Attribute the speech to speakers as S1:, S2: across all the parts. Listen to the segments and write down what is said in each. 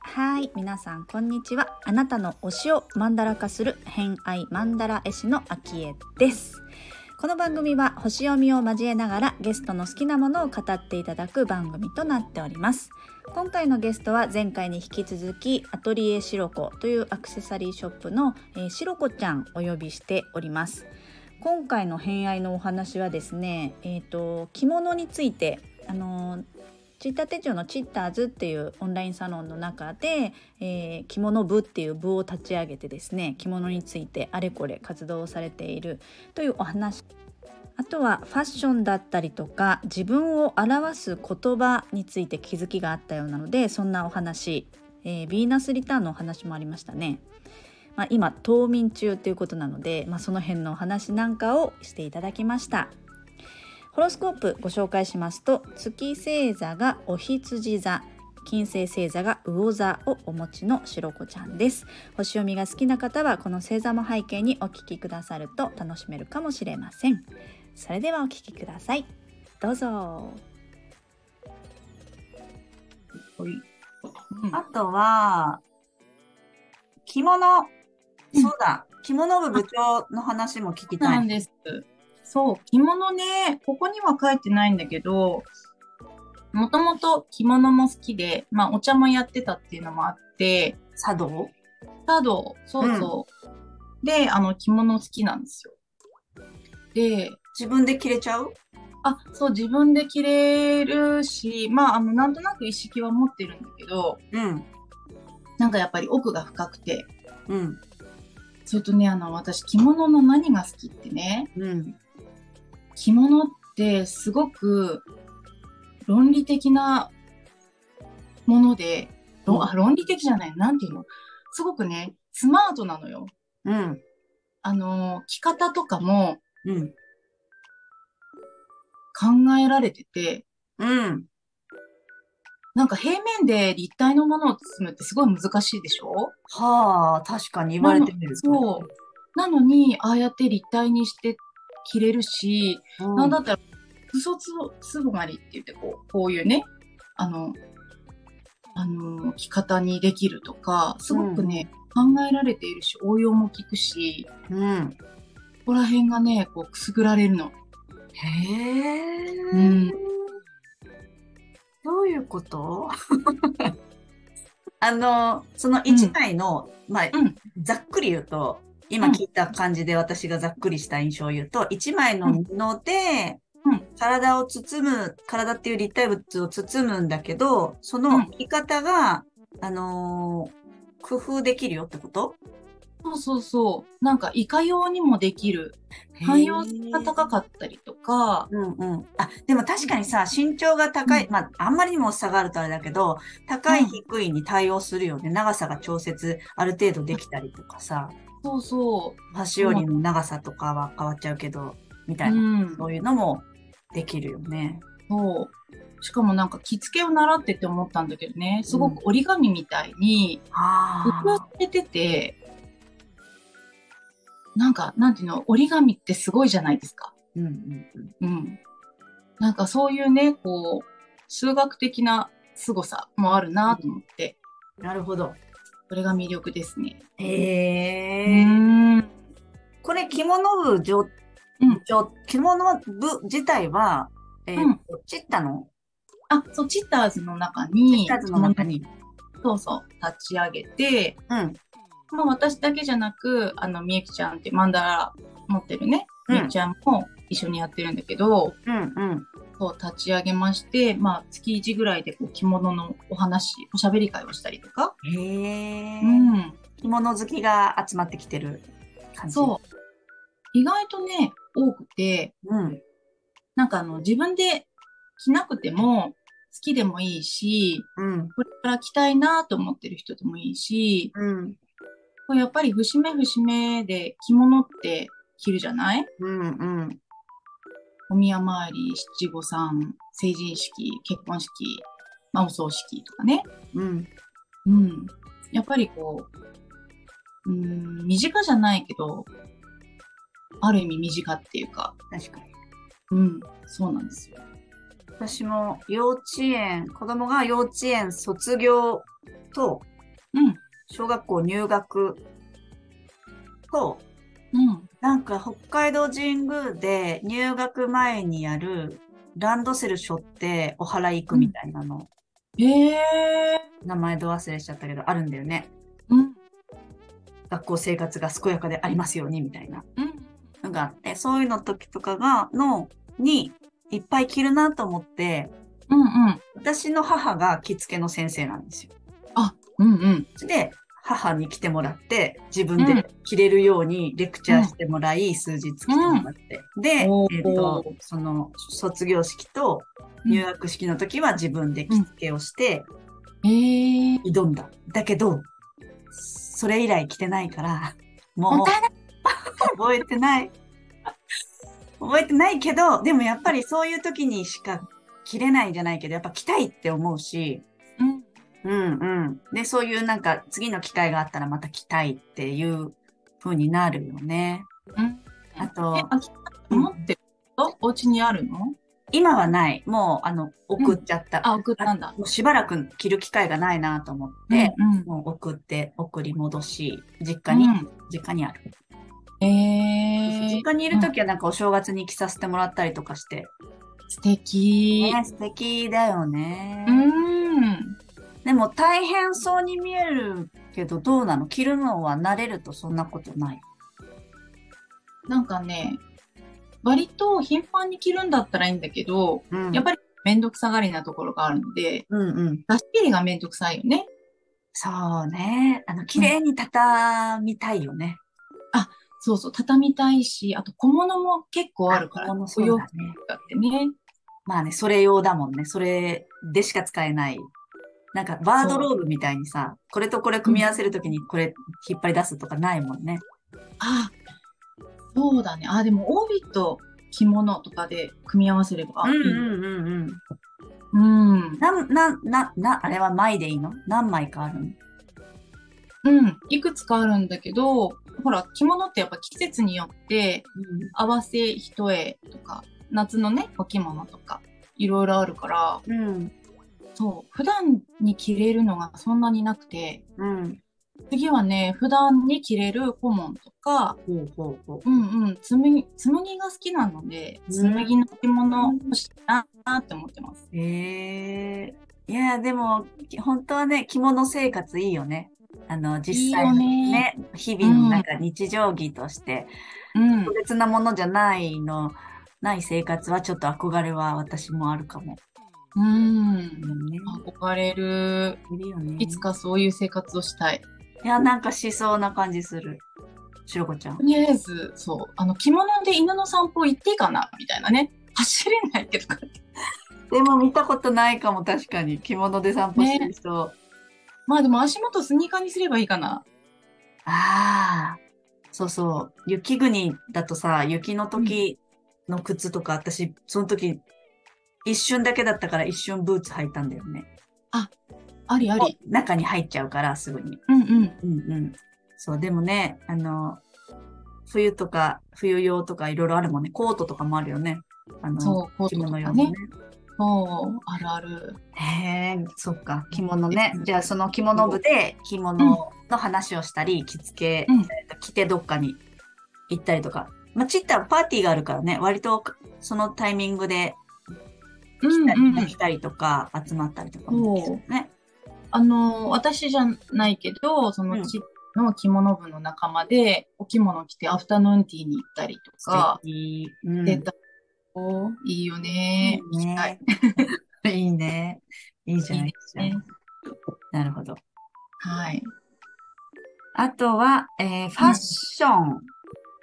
S1: はい皆さんこんにちは。あなたの推しをマンダラ化する偏愛マンダラ絵師のあきえです。この番組は星読みを交えながらゲストの好きなものを語っていただく番組となっております。今回のゲストは前回に引き続きアトリエシロコというアクセサリーショップの、えー、シロコちゃんお呼びしております。今回の偏愛のお話はですねえ、ー、と着物についてあのチッタ手帳のチッターズっていうオンラインサロンの中で、えー、着物部っていう部を立ち上げてですね着物についてあれこれ活動されているというお話あとはファッションだったりとか自分を表す言葉について気づきがあったようなのでそんなお話、えー、ヴィーナスリターンのお話もありましたね。まあ、今冬眠中ということなので、まあ、その辺のお話なんかをしていただきました。ホロスコープご紹介しますと月星座がお羊座金星星座が魚座をお持ちのしろこちゃんです。星読みが好きな方はこの星座も背景にお聞きくださると楽しめるかもしれません。それではお聞きください。どうぞ。
S2: あとは着物、そうだ着物部部長の話も聞きたい。
S3: なんです。そう、着物ね、ここには書いてないんだけど、もともと着物も好きで、まあお茶もやってたっていうのもあって、
S2: 茶道？
S3: 茶道、そうそう。うん、で、あの着物好きなんですよ。
S2: で、自分で着れちゃう？
S3: あ、そう、自分で着れるし、まあ、あの、なんとなく意識は持ってるんだけど、うん。なんかやっぱり奥が深くて、うん。それとね、あの、私、着物の何が好きってね、うん。着物ってすごく論理的なもので、うん、あ論理的じゃない、なんていうの？すごくね、スマートなのよ。うん。あの、着方とかも、うん。考えられてて、うん。なんか平面で立体のものを包むってすごい難しいでしょ？
S2: はあ、確かに言われてみる
S3: と。そう。なのに、ああやって立体にして着れるし、うん、なんだったら、嘘つつぼがりって言って、こう、こういうね、あの、あの、着方にできるとか、すごくね、うん、考えられているし、応用も効くし、うん。ここら辺がね、こう、くすぐられるの。
S2: へえ。うん。どういうこと？あの、その1枚の、うん、まあ、うん、ざっくり言うと、今聞いた感じで私がざっくりした印象を言うと、一枚の布で、体を包む、体っていう立体物を包むんだけど、その着方が、あのー、工夫できるよってこと？
S3: そうそうそう。なんか、いかようにもできる。汎用性が高かったりとか。
S2: うんうん。あ、でも確かにさ、身長が高い、うん、まあ、あんまりにも差があるとあれだけど、高い低いに対応するよね。うん、長さが調節、ある程度できたりとかさ。
S3: そうそ
S2: う。端折りの長さとかは変わっちゃうけど、みたいな、うん、そういうのもできるよね。
S3: そう。しかもなんか着付けを習ってて思ったんだけどね、すごく折り紙みたいに、工夫されてて、なんか、なんていうの、折り紙ってすごいじゃないですか。うんうんうん。うん。なんかそういうね、こう、数学的な凄さもあるなと思って。
S2: なるほど。
S3: それが魅力ですね。
S2: へえ。これ着物部じょ、うん、着物部自体は、えー、うん、チッタの？
S3: あ、そう、チッターズの中に、
S2: チッターズの中に。
S3: そうそう、立ち上げて、うん。まあ私だけじゃなく、あの、みゆきちゃんってマンダラ持ってるね、みゆきちゃんも一緒にやってるんだけど、うんうん。そう立ち上げまして、まあ、月1ぐらいでこう着物のお話、おしゃべり会をしたりとか。へ
S2: え。うん。着物好きが集まってきてる感じ
S3: そう。意外とね、多くて、うん。なんかあの、自分で着なくても、好きでもいいし、うん、これから着たいなと思ってる人でもいいし、うん、やっぱり節目節目で着物って着るじゃない？うんうん。お宮参り、七五三、成人式、結婚式、まあ、お葬式とかね。うん。うん。やっぱりこう、うん、身近じゃないけど、ある意味身近っていうか。
S2: 確かに。
S3: うん、そうなんですよ。
S2: 私も幼稚園、子供が幼稚園卒業と、
S3: うん、
S2: 小学校入学と、
S3: うん、
S2: なんか北海道神宮で入学前にやるランドセル背負ってお祓い行くみたいなの。
S3: うん、え
S2: ー、名前ど忘れしちゃったけど、あるんだよね。
S3: うん。
S2: 学校生活が健やかでありますようにみたいな
S3: の
S2: があって、そういうの時とかが、の、に、いっぱい着るなと思って、
S3: うんうん。
S2: 私の母が着付けの先生なんですよ。
S3: あ、うんうん。
S2: で、母に来てもらって、自分で着れるようにレクチャーしてもらい、うん、数日来てもらって。うん、で、えっ、ー、と、その、卒業式と入学式の時は自分で着付けをして、
S3: うん、え
S2: ー、挑んだ。だけど、それ以来着てないから、もう、覚えてない。覚えてないけど、でもやっぱりそういう時にしか着れないんじゃないけど、やっぱ着たいって思うし、
S3: うん、
S2: うんうん。で、そういうなんか次の機会があったらまた着たいっていう風になるよね。
S3: うん。
S2: あと、
S3: え、持ってるの、うん、お家にあるの？
S2: 今はない。もう、あの、送っちゃった。うん、
S3: あ、送ったんだ。
S2: もうしばらく着る機会がないなと思って、うんうん、もう送って、送り戻し、実家に、うん、実家にある。
S3: えー、
S2: 実家にいるときはなんかお正月に着させてもらったりとかして。
S3: 素敵。
S2: ね、素敵だよね。
S3: うん。
S2: でも大変そうに見えるけど、どうなの？着るのは慣れるとそんなことない？
S3: なんかね、割と頻繁に着るんだったらいいんだけど、うん、やっぱりめんどくさがりなところがあるので、
S2: うんうん、
S3: 出し切りがめんどくさいよね。
S2: そうね。あの、綺麗に畳みたいよね。
S3: うん、あ、そうそう、畳みたいし、あと小物も結構あるから、
S2: お洋服
S3: だってね。
S2: まあね、それ用だもんね。それでしか使えない。なんか、バードローブみたいにさ、これとこれ組み合わせるときにこれ引っ張り出すとかないもんね。
S3: あ、そうだね。あ、でも帯と着物とかで組み合わせれば。
S2: うんうんうん
S3: うん。うん。
S2: な、な、な、な、あれは枚でいいの？何枚かあるの？
S3: うん。いくつかあるんだけど、ほら、着物ってやっぱ季節によって、合わせ一重とか、夏のね、お着物とか、いろいろあるから、
S2: うん、
S3: そう、普段に着れるのがそんなになくて、
S2: うん、
S3: 次はね、普段に着れる顧問とか、紬紬が好きなので、紬の着物欲しいなって思ってます。
S2: へえー、いや、でも、本当はね、着物生活いいよね。あの、実際にね、ね。日々のなんか日常着として、
S3: うん、
S2: 特別なものじゃないの、ない生活はちょっと憧れは私もあるかも。
S3: うん、ね、憧れる。
S2: いるよね。
S3: いつかそういう生活をしたい。
S2: いや、なんかしそうな感じする。しろこちゃん。
S3: とりあえず、そう、あの、着物で犬の散歩行っていいかなみたいなね。走れないけど。
S2: でも見たことないかも、確かに。着物で散歩してる人。ね
S3: まあでも足元スニーカーにすればいいかな。
S2: ああ。そうそう。雪国だとさ、雪の時の靴とか、うん、私、その時、一瞬だけだったから一瞬ブーツ履いたんだよね。
S3: あ、ありあり。
S2: 中に入っちゃうから、すぐに。
S3: うんうん。
S2: うんうん。そう、でもね、あの、冬とか、冬用とかいろいろあるもんね。コートとかもあるよね。あの、
S3: そう、
S2: 着物用のね。
S3: そう、あるある。
S2: へえ、そっか、着物ね。じゃあ、その着物部で着物の話をしたり、着付け、うん、着てどっかに行ったりとか。まあ、ちったパーティーがあるからね、割とそのタイミングで来たり,、うんうん、来たりとか、集まったりとかもね。
S3: あの、私じゃないけど、そのち、うん、の着物部の仲間で、お着物着てアフタヌーンティーに行ったりとか、
S2: うん、
S3: でたいいよね。
S2: いいね。いいね。いいじゃないですか。ね、なるほど。
S3: はい。
S2: あとは、えー、ファッション。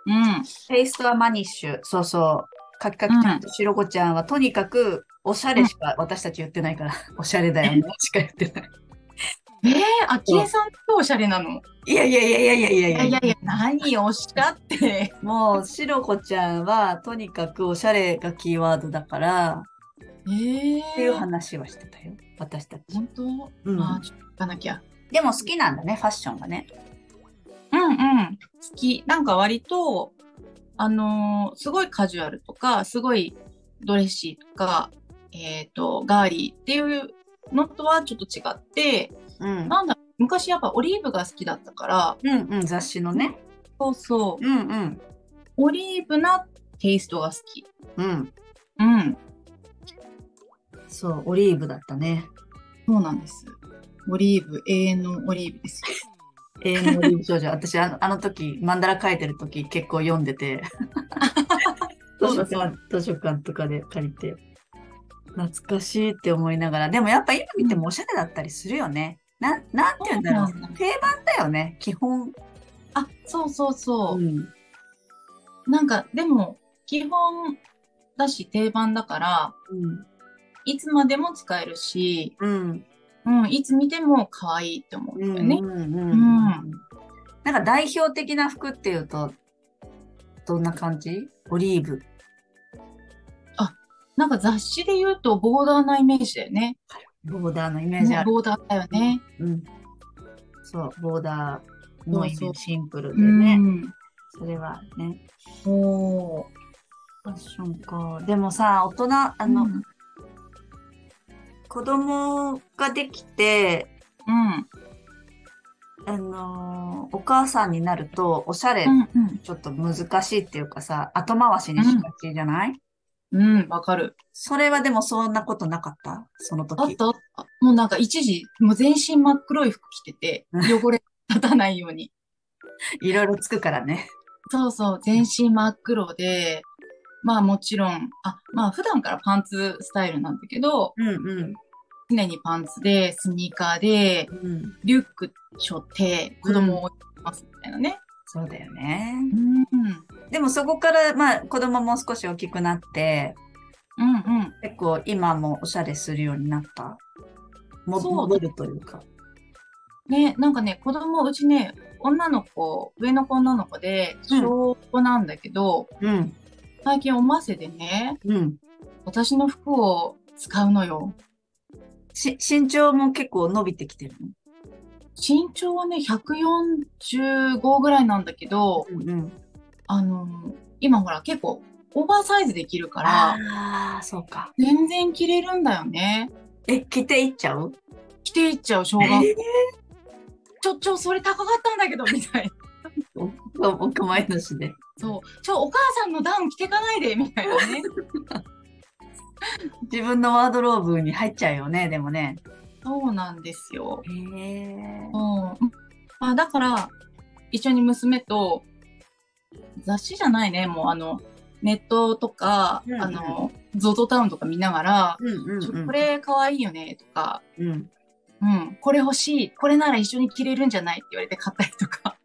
S3: うん。
S2: テイストはマニッシュ。そうそう。かきかきちゃんとしろこちゃんは、とにかく、おしゃれしか私たち言ってないから、おしゃれだよね。しか言ってない。
S3: えー、あきえさんとおしゃれなの？
S2: いやいやいやいやいやいやいや
S3: いやいや、何？おっしゃって。
S2: もう、しろこちゃんは、とにかくおしゃれがキーワードだから、
S3: えー、
S2: っていう話はしてたよ、私たち。
S3: 本当？
S2: うん。
S3: あ、ちょっと行かなきゃ。
S2: でも好きなんだね、ファッションがね。
S3: うんうん。好き。なんか割と、あのー、すごいカジュアルとか、すごいドレッシーとか、えっ、ー、と、ガーリーっていうのとはちょっと違って、うん、なんだ、昔やっぱオリーブが好きだったから、
S2: うんうん、雑誌のね。
S3: そうそう。うんうん。オリーブなテイストが好き。
S2: うん。うん。そう、オリーブだったね。
S3: そうなんです。オリーブ、永遠のオリーブです。
S2: 永遠のオリーブ少女。私あの、あの時、マンダラ書いてる時結構読んでて。図書館、図書館とかで借りて。懐かしいって思いながら。でもやっぱ今見てもおしゃれだったりするよね。な、なんて言うんだろう。定番だよね、基本。
S3: あ、そうそうそう。うん、なんか、でも、基本だし定番だから、うん、いつまでも使えるし、うん、うん、いつ見ても可愛いって思うんだよね。うん。
S2: なんか代表的な服っていうと、どんな感じ？オリーブ。
S3: あ、なんか雑誌で言うとボーダーなイメージだよね。
S2: ボーダーのイメージある。
S3: ボーダーだよね。
S2: うん。そう、ボーダーのイメージシンプルでね。それはね。おファッションか。でもさ、大人、あの、うん、子供ができて、うん。あのー、お母さんになると、おしゃれ、ちょっと難しいっていうかさ、後回しにしがちじゃない、
S3: うん、わ、かる。
S2: それはでもそんなことなかった？その時。
S3: あったあった。もうなんか一時、もう全身真っ黒い服着てて、汚れ立たないように。
S2: いろいろつくからね。
S3: そうそう、全身真っ黒で、まあもちろん、あ、まあ普段からパンツスタイルなんだけど、うんうん、常にパンツで、スニーカーで、うん、リュック背負って子供を置いてますみたいなね。
S2: そうだよね。うん、でもそこから、まあ子供も少し大きくなって、うんうん、結構今もおしゃれするようになった？戻るというか。
S3: ね、なんかね、子供、うちね、女の子、上の子女の子で、小5なんだけど、うん、最近おませでね、うん、私の服を使うのよ。
S2: し、身長も結構伸びてきてるの？
S3: 身長はね、145ぐらいなんだけど、うんうん、あの、今ほら結構オーバーサイズできるから、
S2: ああ、そうか。
S3: 全然着れるんだよね。
S2: え、着ていっちゃう？
S3: 着ていっちゃう、小学校。えー、ちょ、ちょ、それ高かったんだけど、みたいな。
S2: お、お構いなしで。
S3: そう。ちょ、お母さんのダウン着てかないで、みたいなね。
S2: 自分のワードローブに入っちゃうよね、でもね。
S3: そうなんですよ。へえ。うん。あ、だから、一緒に娘と、雑誌じゃないね、もうあの、ネットとか、うんうん、あの、ゾゾタウンとか見ながら、うんうんうん、これかわいいよね、とか、うん、うん、これ欲しい、これなら一緒に着れるんじゃないって言われて買ったりとか。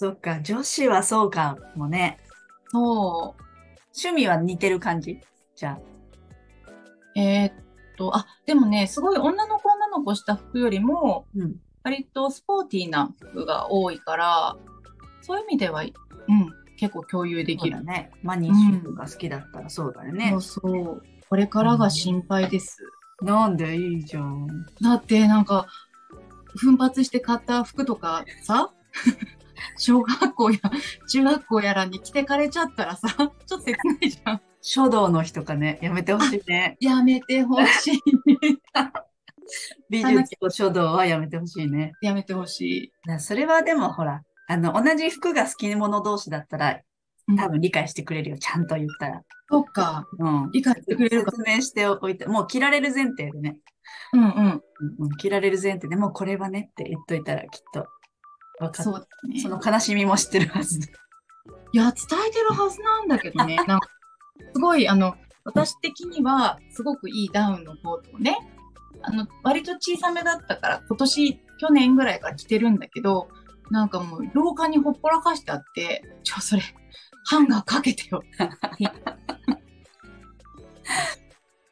S2: そっか、女子はそうかもね。
S3: そ
S2: う。趣味は似てる感じ？じゃあ。
S3: えー、っと、あ、でもね、すごい女の子女の子した服よりも、うん、割とスポーティーな服が多いから、そういう意味では、うん、結構共有できる。
S2: ね。マニッシュが好きだったらそうだよね。
S3: そうそう。これからが心配です。
S2: うん、なんで？いいじゃん。
S3: だってなんか、奮発して買った服とかさ、小学校や中学校やらに着てかれちゃったらさ、ちょっと切ないじゃん。
S2: 書道の日とかね、やめてほしいね。
S3: やめてほしい。
S2: 美術と書道はやめてほしいね。
S3: やめてほし
S2: い。それはでもほら、あの、同じ服が好きな者同士だったら、多分理解してくれるよ、ちゃんと言ったら。
S3: そっか。うん。理解してくれる
S2: か。説明しておいて、もう着られる前提でね。うんうん。うん、着られる前提でもうこれはねって言っといたらきっと分かそうね。その悲しみも知ってるはず。
S3: いや、伝えてるはずなんだけどね。なんか、すごい、あの、私的には、すごくいいダウンのコートをね、あの、割と小さめだったから、今年、去年ぐらいから着てるんだけど、なんかもう、廊下にほっぽらかしてあって、ちょ、それ、ハンガーかけてよ。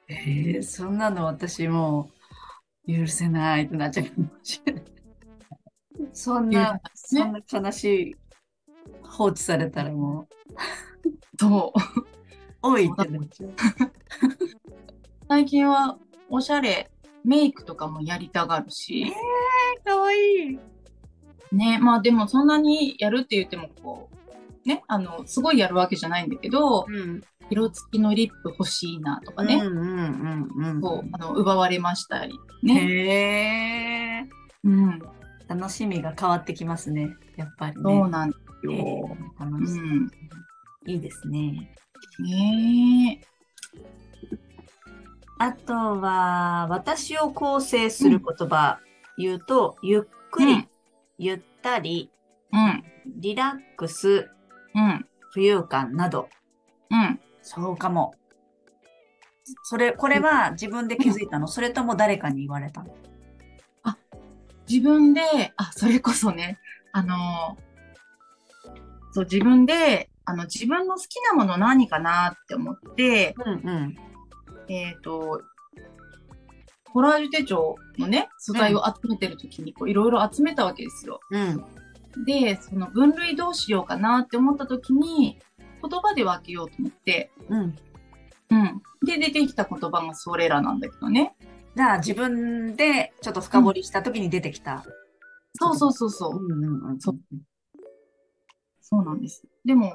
S2: えー、そんなの私もう許せないってなっちゃうかもしれない。そんな、そんな悲しい放置されたらも
S3: う。そう。
S2: 多いってなっちゃう。
S3: 最近はおしゃれ、メイクとかもやりたがるし。え
S2: ー、かわいい。
S3: ね、まあでもそんなにやるって言ってもこう、ね、あの、すごいやるわけじゃないんだけど、うん、色付きのリップ欲しいなとかね。うんうんうんうん。そう、あの、奪われましたり。ね。
S2: へえ。うん。楽しみが変わってきますね。やっぱりね。
S3: そうなんですよ。
S2: 楽しみ、うん。いいですね。
S3: ねえ。
S2: あとは、私を構成する言葉、言うと、ゆっくり、ゆったり、うん、リラックス、うん、浮遊感など。うん。そうかも。それ、これは自分で気づいたの、それとも誰かに言われたの
S3: あ、自分で、あ、それこそね、あのそう、自分で、あの、自分の好きなもの何かなって思って、うんうん、えっ、ー、と、コラージュ手帳のね、素材を集めてる時に、こう、いろいろ集めたわけですよ。うん。で、その分類どうしようかなって思った時に、言葉で分けようと思って、うん。うん。で、出てきた言葉がそれらなんだけどね。
S2: じゃあ、自分でちょっと深掘りした時に出てきた。うん、
S3: そうそうそうそう。うんうんうん。そう。そうなんです。でも、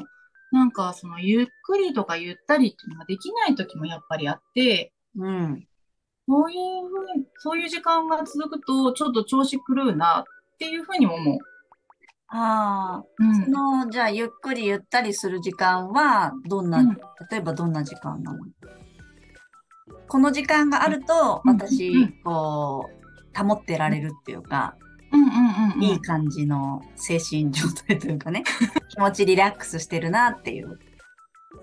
S3: なんかそのゆっくりとかゆったりっていうのができない時もやっぱりあって、うん。そういうふうに、そういう時間が続くと、ちょっと調子狂うなっていうふうに思う。
S2: ああ、うん、その、じゃあ、ゆっくりゆったりする時間は、どんな、うん、例えばどんな時間なの？この時間があると、私、こう、保ってられるっていうか、うんうんうん、いい感じの精神状態というかね、気持ちリラックスしてるなっていう。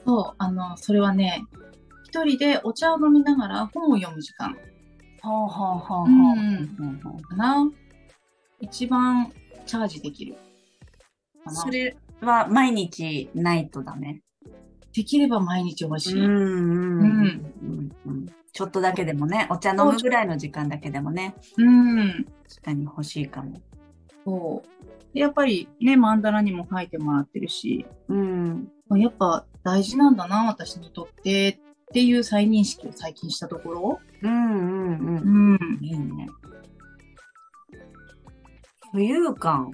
S3: そう、あの、それはね、一人でお茶を飲みながら本を読む時間。ほうほうほうほう。うん、かな。一番チャージできる。
S2: それは毎日ないとダメ。
S3: できれば毎日欲しい。うん
S2: うんうん、ちょっとだけでもね、お茶飲むぐらいの時間だけでもね。うん。確かに欲しいかも。
S3: そう。やっぱりね、マンダラにも書いてもらってるし、うん。やっぱ大事なんだな、私にとってっていう再認識を最近したところ。うんうんうん。うん。いいね。
S2: 浮遊感。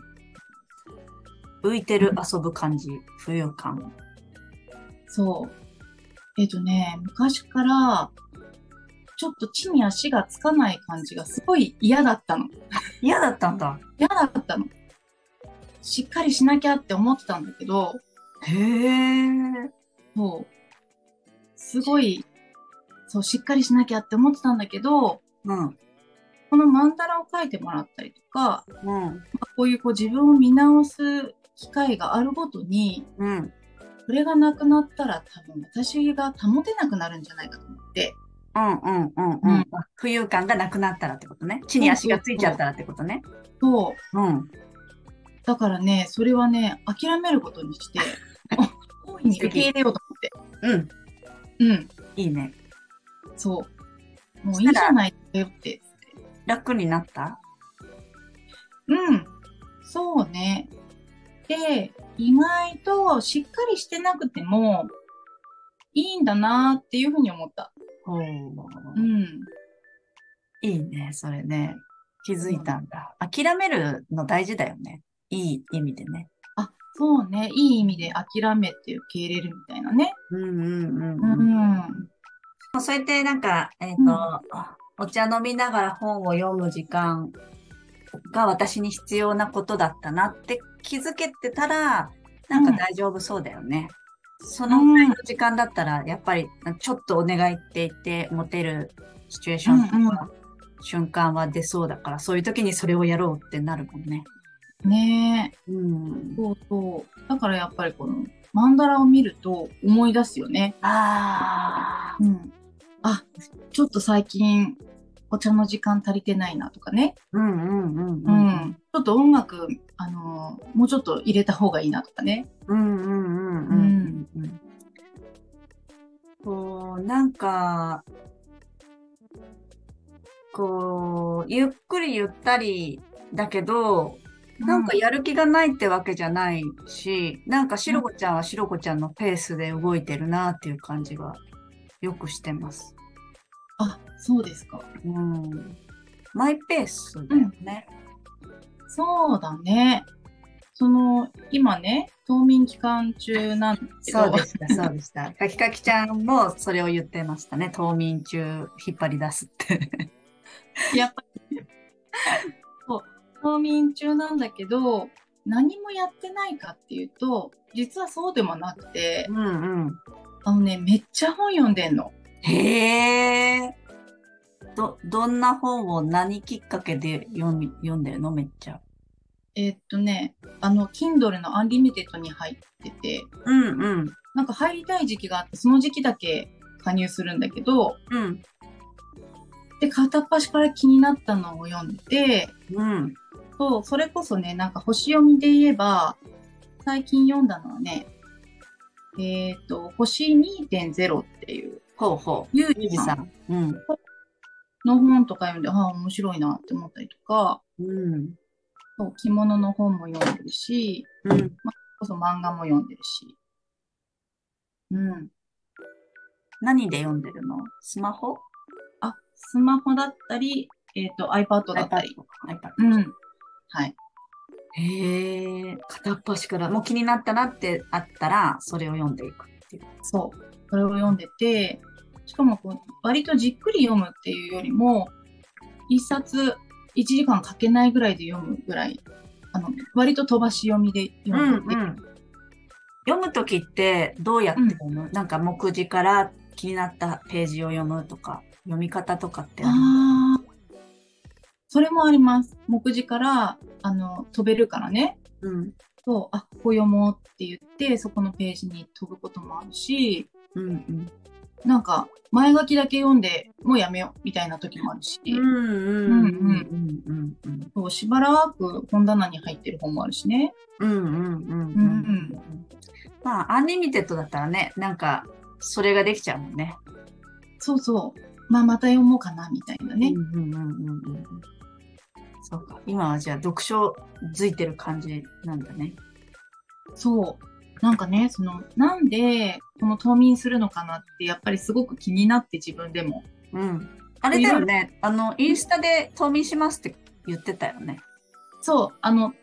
S2: 浮いてる遊ぶ感じ。浮遊感。
S3: そう。えっ、ー、とね、昔から、ちょっと地に足がつかない感じがすごい嫌だったの。
S2: 嫌だったんだ。
S3: 嫌だったの。しっかりしなきゃって思ってたんだけど。へえ。そう。すごい、そう、しっかりしなきゃって思ってたんだけど、うん。このマンダラを書いてもらったりとか、うん。まあ、こういうこう自分を見直す機会があるごとに、うん。これがなくなったら多分私が保てなくなるんじゃないかと思って。うん
S2: うんうんうん。浮遊感がなくなったらってことね。地に足がついちゃったらってことね。
S3: そう。うん。だからね、それはね、諦めることにして、大いに受け入れようと思って。
S2: うん。うん。いいね。
S3: そう。もういいじゃないよって。
S2: 楽になった？
S3: うん。そうね。で、意外としっかりしてなくてもいいんだなっていうふうに思った。うん。
S2: いいね、それね。気づいたんだ。諦めるの大事だよね。いい意味でね。
S3: あ、そうね。いい意味で諦めて受け入れるみたいなね。うんうんうん。
S2: うん。そうやってなんか、えっ、ー、と、うん、お茶飲みながら本を読む時間が私に必要なことだったなって気づけてたら、なんか大丈夫そうだよね。うん、そのぐらいの時間だったら、やっぱりちょっとお願いって言って持てるシチュエーションとか、うんうん、瞬間は出そうだから、そういう時にそれをやろうってなるもんね。
S3: ねえ。うん。そうそう。だからやっぱりこの、マンダラを見ると思い出すよね。ああ。うん。あ、ちょっと最近お茶の時間足りてないなとかね。うんうんうんうん。うん、ちょっと音楽、あのー、もうちょっと入れた方がいいなとかね。うんうんうんうん。
S2: うん、こう、なんか、こう、ゆっくりゆったりだけど、なんかやる気がないってわけじゃないし、うん、なんかしろこちゃんはしろこちゃんのペースで動いてるなっていう感じがよくしてます。
S3: あ、そうですか。うん。
S2: マイペースだよね。
S3: うん、そうだね。その、今ね、冬眠期間中なんですけど。
S2: そうでした、そうでした。かきかきちゃんもそれを言ってましたね。冬眠中引っ張り出すって。
S3: やっぱり、そう、冬眠中なんだけど、何もやってないかっていうと、実はそうでもなくて、うんうん。あのね、めっちゃ本読んでんの。
S2: へえ。ど、どんな本を何きっかけで読み、読んでるの？めっちゃ。
S3: えー、っとね、あの、Kindle のアンリミテッドに入ってて、うんうん。なんか入りたい時期があって、その時期だけ加入するんだけど、うん。で、片っ端から気になったのを読んで、うん。そう、それこそね、なんか星読みで言えば、最近読んだのはね、えっ、ー、と、星2.0っていう、
S2: ほうほう。ゆうじさん。うん。
S3: の本とか読んで、ああ、面白いなって思ったりとか、うん。そう、着物の本も読んでるし、うん。まあ、こそ漫画も読んでるし。
S2: うん。何で読んでるの？スマホ？
S3: あ、スマホだったり、えっ、ー、と、iPad だったり。iPad。うん。はい。
S2: へえ、片っ端から、もう気になったなってあったら、それを読んでいくっていう。
S3: そう。それを読んでて、しかもこう、割とじっくり読むっていうよりも、一冊1時間かけないぐらいで読むぐらい、あの、割と飛ばし読みで読む。うんうん、
S2: 読むときってどうやって読む、うん、なんか目次から気になったページを読むとか、読み方とかってあ
S3: それもあります。目次から、あの、飛べるからね。うん。そう、あ、ここ読もうって言って、そこのページに飛ぶこともあるし、うんうん。なんか、前書きだけ読んで、もうやめよう、みたいな時もあるし。うんうんうんうんうん。そう、しばらく本棚に入ってる本もあるしね。うんうんうんうん。うん
S2: うんまあ、アンリミテッドだったらね、なんか、それができちゃうもんね。
S3: そうそう。まあ、また読もうかな、みたいなね。うんうんうんうん。
S2: そうか。今はじゃあ読書づいてる感じなんだね。
S3: そう。なんかね、その、なんでこの冬眠するのかなってやっぱりすごく気になって自分でも。
S2: うん。あれだよね。あの、インスタで冬眠しますって言ってたよね。
S3: そう。あの、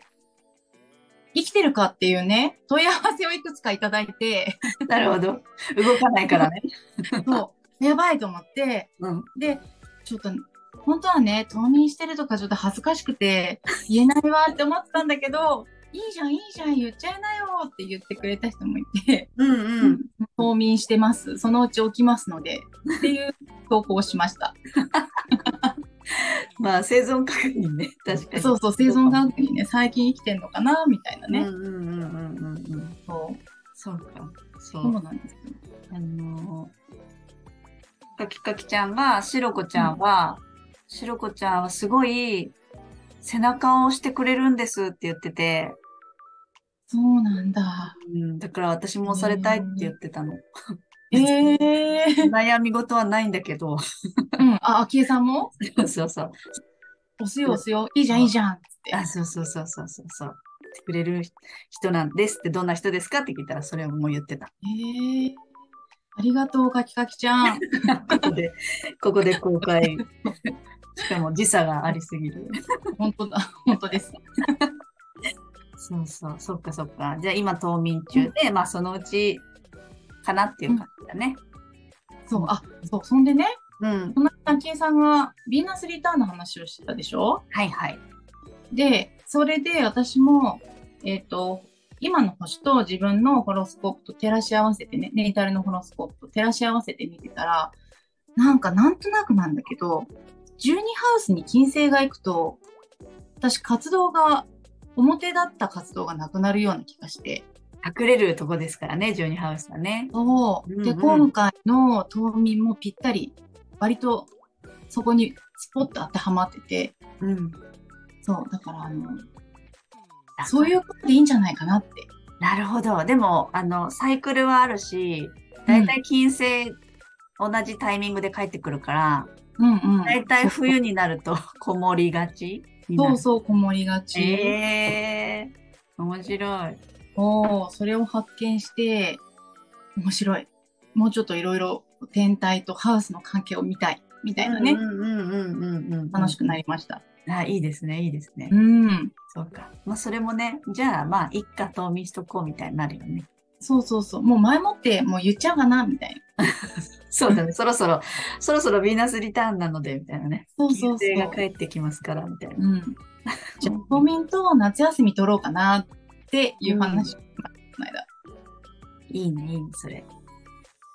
S3: 生きてるかっていうね、問い合わせをいくつかいただいて。
S2: なるほど。動かないからね。
S3: そう。やばいと思って、うん、で、ちょっと本当はね、冬眠してるとかちょっと恥ずかしくて言えないわって思ってたんだけど、いいじゃん、いいじゃん、言っちゃいなよって言ってくれた人もいて、うんうん。冬眠してます。そのうち起きますので、っていう投稿をしました。
S2: まあ、生存確認ね、確かに。
S3: そうそう、生存確認ね、最近生きてんのかな、みたいなね。うんうんうんうんうん。そう。
S2: そうか。
S3: そう。そうなんですよ。あ
S2: のー、かきかきちゃんが、しろこちゃんは、うんしろこちゃんはすごい背中を押してくれるんですって言ってて。
S3: そうなんだ。
S2: うん、だから私も押されたいって言ってたの。
S3: ええー、
S2: 悩み事はないんだけど。
S3: うん、あ、あきえさんも？
S2: そうそう。
S3: 押すよ押すよ。いいじゃんいいじゃんっ
S2: て。あ、そうそうそうそうそうそう。ってくれる人なんですってどんな人ですかって聞いたらそれをもう言ってた。え
S3: えー、ありがとう、かきかきちゃん。
S2: ここで、ここで公開しかも時差がありすぎる。
S3: 本当だ、本当です。
S2: そうそう、そっかそっか。じゃあ今冬眠中で、うん、まあそのうちかなっていう感じだね。
S3: うん、そう、あ、そう、そんでね、うん。この間、きえさんがヴィーナスリターンの話をしてたでしょ？
S2: はいはい。
S3: で、それで私も、えっ、ー、と、今の星と自分のホロスコープと照らし合わせてね、ネイタルのホロスコープと照らし合わせて見てたら、なんかなんとなくなんだけど、12ハウスに金星が行くと、私活動が、表だった活動がなくなるような気がして。
S2: 隠れるとこですからね、12ハウスはね。
S3: そう。うんうん、で、今回の冬眠もぴったり、割とそこにスポッと当てはまってて、うん。そう、だからあの、そういうことでいいんじゃないかなって。
S2: なるほど。でも、あの、サイクルはあるし、だいたい金星、同じタイミングで帰ってくるから、うんうん。大体冬になるとこもりがち
S3: そうそう、こもりがち。
S2: ええー、面白い。
S3: おそれを発見して、面白い。もうちょっといろいろ天体とハウスの関係を見たい。みたいなね。楽しくなりました。
S4: あ、いいですね、いいですね。
S3: うん。
S4: そうか。まあ、それもね、じゃあ、まあ、一家冬眠しとこうみたいになるよね。
S3: そうそうそう。もう前もってもう言っちゃうかな、みたいな。
S4: そうだね。そろそろ、そろそろヴィーナスリターンなので、みたいなね。
S3: そうそうそう。
S4: が帰ってきますから、みたいな。
S3: うん。じゃあ、冬眠と夏休み取ろうかなっていう話、うん、この間。
S4: いいね、いいね、それ。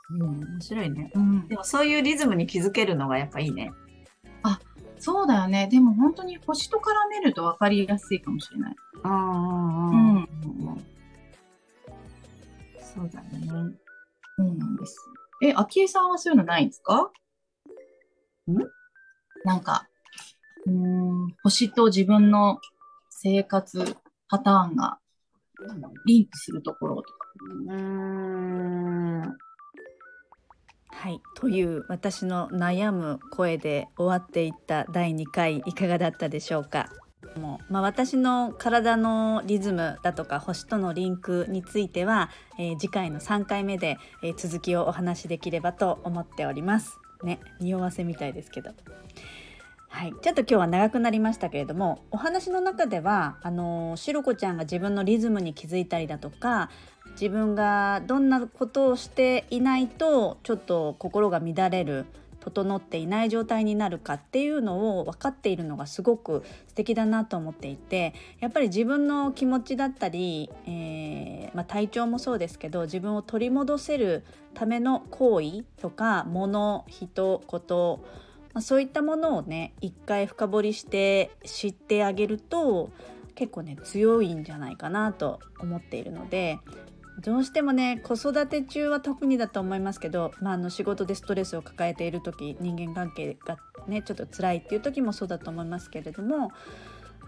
S4: うん、面白いね。うん。でもそういうリズムに気づけるのがやっぱいいね。
S3: あ、そうだよね。でも本当に星と絡めると分かりやすいかもしれない。ああ、うん。
S4: そうだね。
S3: そうなんです。え、昭恵さんはそういうのないんですか？ん？なんか、うん、星と自分の生活パターンがリンクするところとか。うん
S2: はい、という私の悩む声で終わっていった第2回いかがだったでしょうか？もまあ、私の体のリズムだとか星とのリンクについては、えー、次回の3回目で、えー、続きをお話しできればと思っております。ね、匂わせみたいですけど。はい、ちょっと今日は長くなりましたけれどもお話の中ではあのしろこちゃんが自分のリズムに気づいたりだとか自分がどんなことをしていないとちょっと心が乱れる整っていない状態になるかっていうのを分かっているのがすごく素敵だなと思っていてやっぱり自分の気持ちだったり、えー、まあ、体調もそうですけど自分を取り戻せるための行為とか物人ことまあ、そういったものをね一回深掘りして知ってあげると結構ね強いんじゃないかなと思っているのでどうしてもね子育て中は特にだと思いますけど、まあ、あの仕事でストレスを抱えている時人間関係がねちょっと辛いっていう時もそうだと思いますけれども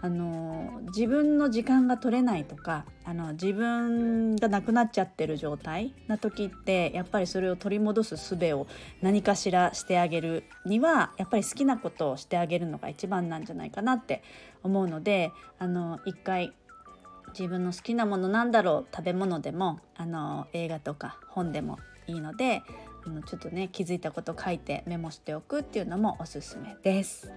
S2: あの自分の時間が取れないとかあの自分がなくなっちゃってる状態な時ってやっぱりそれを取り戻す術を何かしらしてあげるにはやっぱり好きなことをしてあげるのが一番なんじゃないかなって思うのであの一回自分の好きなものなんだろう食べ物でもあの映画とか本でもいいのであのちょっとね気づいたこと書いてメモしておくっていうのもおすすめです。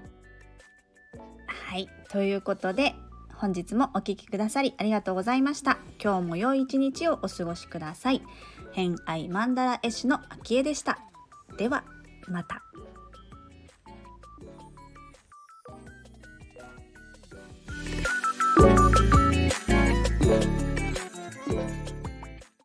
S2: はいということで本日もお聴きくださりありがとうございました。今日も良い一日をお過ごしください。偏愛マンダラ絵師のあきえでした。ではまた。